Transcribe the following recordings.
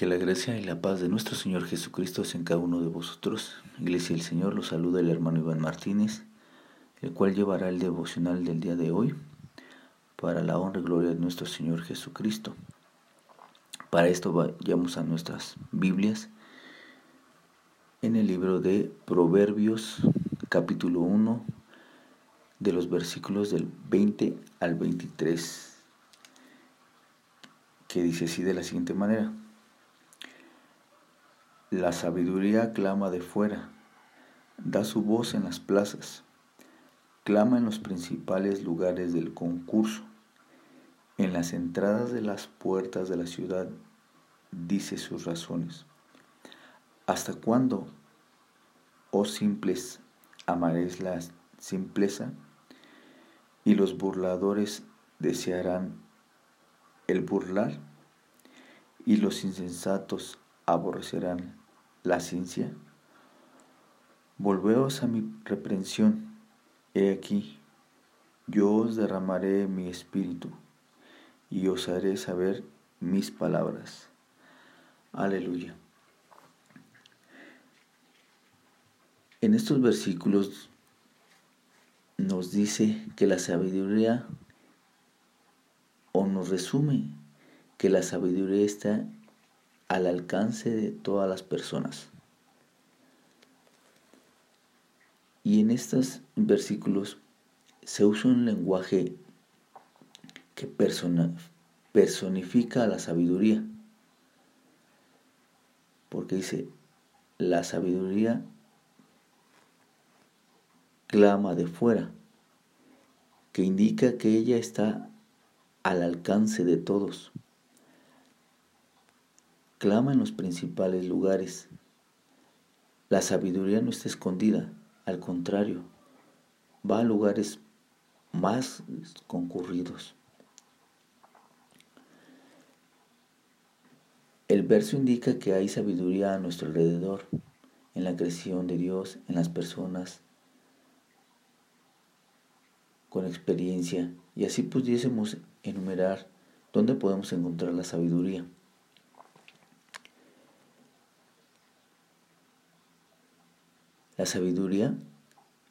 Que la gracia y la paz de nuestro Señor Jesucristo sea en cada uno de vosotros. Iglesia del Señor, los saluda el hermano Iván Martínez, el cual llevará el devocional del día de hoy para la honra y gloria de nuestro Señor Jesucristo. Para esto vayamos a nuestras Biblias en el libro de Proverbios capítulo 1 de los versículos del 20 al 23 que dice así de la siguiente manera. La sabiduría clama de fuera, da su voz en las plazas, clama en los principales lugares del concurso, en las entradas de las puertas de la ciudad, dice sus razones. ¿Hasta cuándo, oh simples, amaréis la simpleza? Y los burladores desearán el burlar, y los insensatos aborrecerán la ciencia? Volveos a mi reprensión. He aquí, yo os derramaré mi espíritu y os haré saber mis palabras. Aleluya. En estos versículos nos dice que la sabiduría, o nos resume que la sabiduría está al alcance de todas las personas. Y en estos versículos se usa un lenguaje que personifica a la sabiduría. Porque dice, la sabiduría clama de fuera, que indica que ella está al alcance de todos clama en los principales lugares. La sabiduría no está escondida, al contrario, va a lugares más concurridos. El verso indica que hay sabiduría a nuestro alrededor, en la creación de Dios, en las personas con experiencia, y así pudiésemos enumerar dónde podemos encontrar la sabiduría. La sabiduría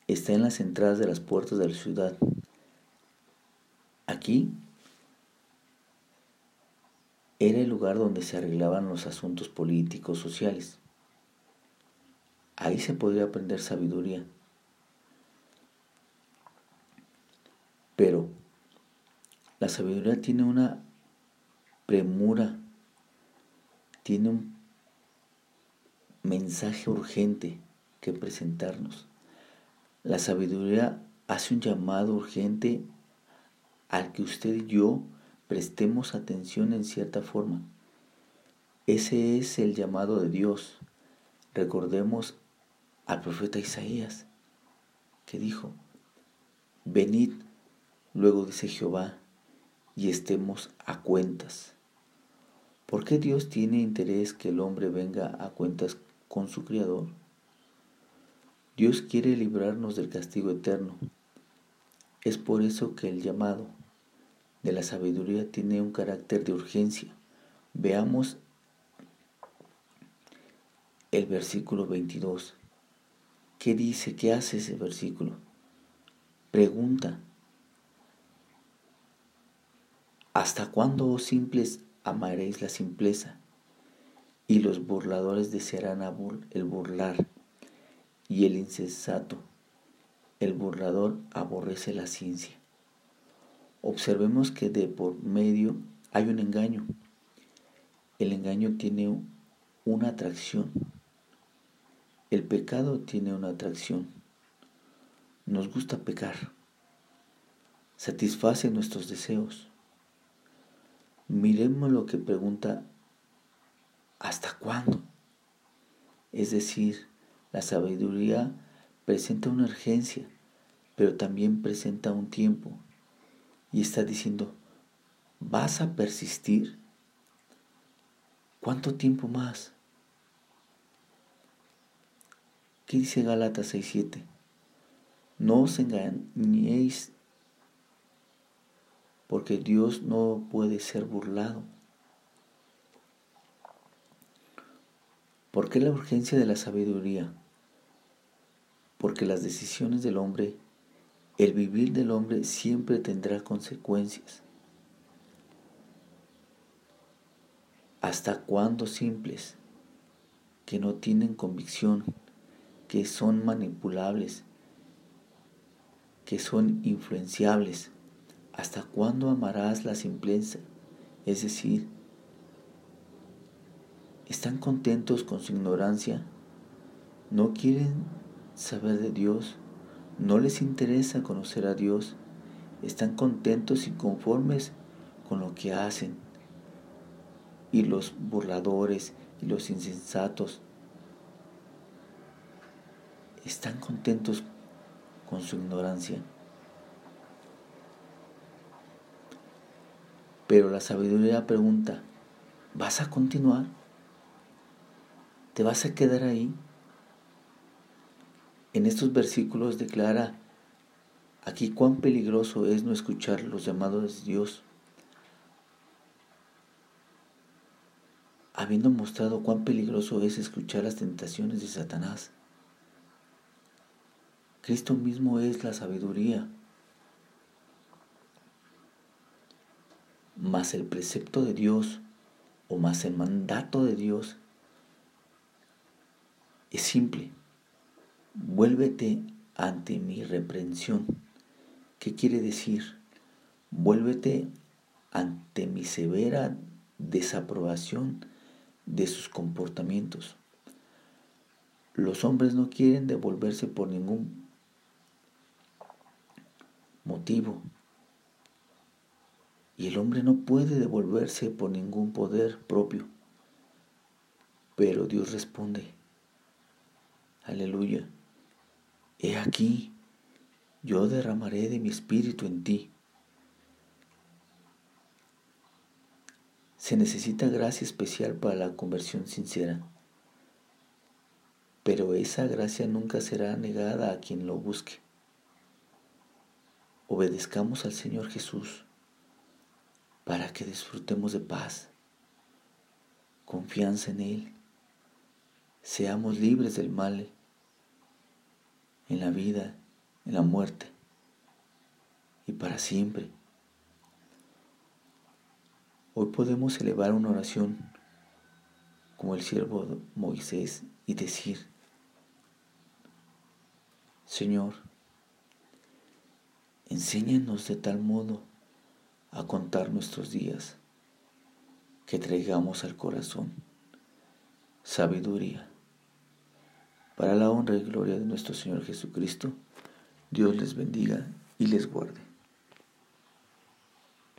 está en las entradas de las puertas de la ciudad. Aquí era el lugar donde se arreglaban los asuntos políticos, sociales. Ahí se podría aprender sabiduría. Pero la sabiduría tiene una premura, tiene un mensaje urgente que presentarnos. La sabiduría hace un llamado urgente al que usted y yo prestemos atención en cierta forma. Ese es el llamado de Dios. Recordemos al profeta Isaías, que dijo, venid, luego dice Jehová, y estemos a cuentas. ¿Por qué Dios tiene interés que el hombre venga a cuentas con su Creador? Dios quiere librarnos del castigo eterno. Es por eso que el llamado de la sabiduría tiene un carácter de urgencia. Veamos el versículo 22. ¿Qué dice? ¿Qué hace ese versículo? Pregunta. ¿Hasta cuándo, oh simples, amaréis la simpleza? Y los burladores desearán el burlar y el insensato, el burlador, aborrece la ciencia. Observemos que de por medio hay un engaño. El engaño tiene una atracción. El pecado tiene una atracción. Nos gusta pecar. Satisface nuestros deseos. Miremos lo que pregunta, ¿hasta cuándo? Es decir, la sabiduría presenta una urgencia, pero también presenta un tiempo. Y está diciendo, ¿vas a persistir? ¿Cuánto tiempo más? ¿Qué dice Gálatas 6:7? No os engañéis, porque Dios no puede ser burlado. ¿Por qué la urgencia de la sabiduría? Porque las decisiones del hombre, el vivir del hombre siempre tendrá consecuencias. ¿Hasta cuándo simples, que no tienen convicción, que son manipulables, que son influenciables? ¿Hasta cuándo amarás la simpleza? Es decir, ¿están contentos con su ignorancia? ¿No quieren saber de Dios? ¿No les interesa conocer a Dios? ¿Están contentos y conformes con lo que hacen? y los burladores y los insensatos están contentos con su ignorancia. Pero la sabiduría pregunta, ¿vas a continuar? ¿Te vas a quedar ahí? En estos versículos declara aquí cuán peligroso es no escuchar los llamados de Dios habiendo mostrado cuán peligroso es escuchar las tentaciones de Satanás. Cristo mismo es la sabiduría, más el precepto de Dios o más el mandato de Dios es simple. Vuélvete ante mi reprensión. ¿Qué quiere decir? Vuélvete ante mi severa desaprobación de sus comportamientos. Los hombres no quieren devolverse por ningún motivo. Y el hombre no puede devolverse por ningún poder propio. Pero Dios responde, aleluya, he aquí, yo derramaré de mi espíritu en ti Se necesita gracia especial para la conversión sincera, pero esa gracia nunca será negada a quien lo busque. Obedezcamos al Señor Jesús para que disfrutemos de paz, confianza en Él, seamos libres del mal en la vida, en la muerte y para siempre. Hoy podemos elevar una oración como el siervo Moisés y decir, Señor, enséñanos de tal modo a contar nuestros días que traigamos al corazón sabiduría. Para la honra y gloria de nuestro Señor Jesucristo, Dios les bendiga y les guarde.